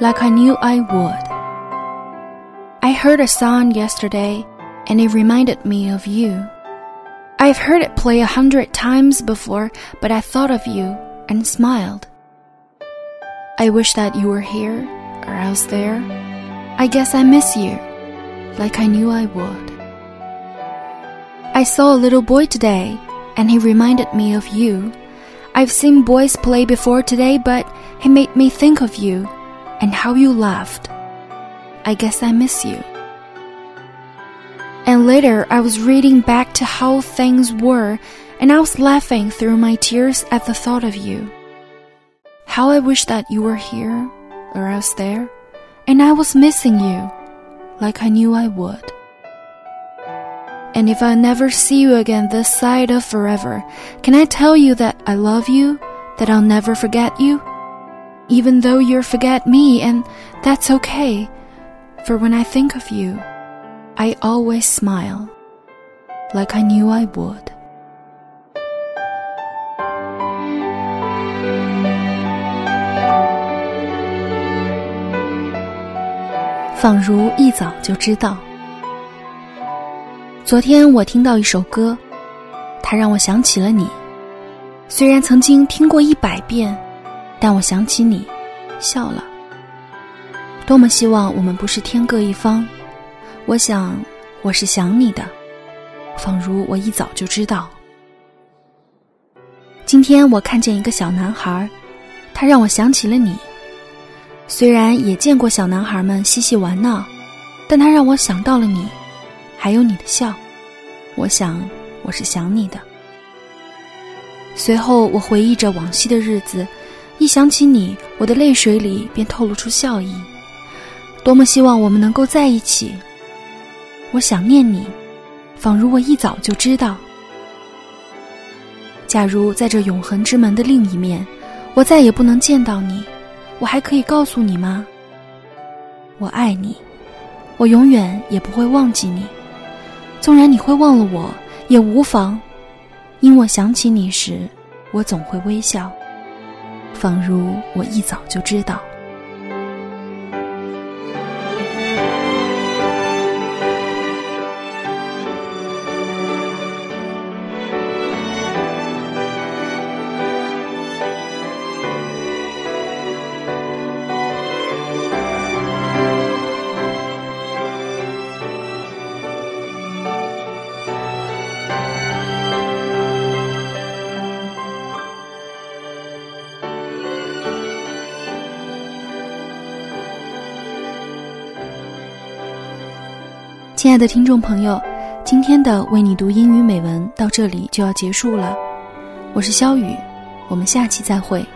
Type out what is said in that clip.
like I knew I would. I heard a song yesterday and it reminded me of you. I've heard it play a hundred times before, but I thought of you and smiled. I wish that you were here or else there. I guess I miss you, like I knew I would. I saw a little boy today, and he reminded me of you. I've seen boys play before today, but he made me think of you and how you laughed. I guess I miss you. And later, I was reading back to how things were, and I was laughing through my tears at the thought of you. How I wish that you were here or else there, and I was missing you, like I knew I would. And if I never see you again this side of forever, can I tell you that I love you, that I'll never forget you? Even though you forget me, and that's okay, for when I think of you, I always smile, like I knew I would. 仿如一早就知道。昨天我听到一首歌，它让我想起了你。虽然曾经听过一百遍，但我想起你，笑了。多么希望我们不是天各一方。我想我是想你的，仿如我一早就知道。今天我看见一个小男孩，他让我想起了你。虽然也见过小男孩们嬉戏玩闹，但他让我想到了你，还有你的笑。我想，我是想你的。随后，我回忆着往昔的日子，一想起你，我的泪水里便透露出笑意。多么希望我们能够在一起！我想念你，仿如我一早就知道。假如在这永恒之门的另一面，我再也不能见到你。我还可以告诉你吗？我爱你，我永远也不会忘记你。纵然你会忘了我，也无妨，因我想起你时，我总会微笑，仿如我一早就知道。亲爱的听众朋友，今天的为你读英语美文到这里就要结束了。我是肖雨，我们下期再会。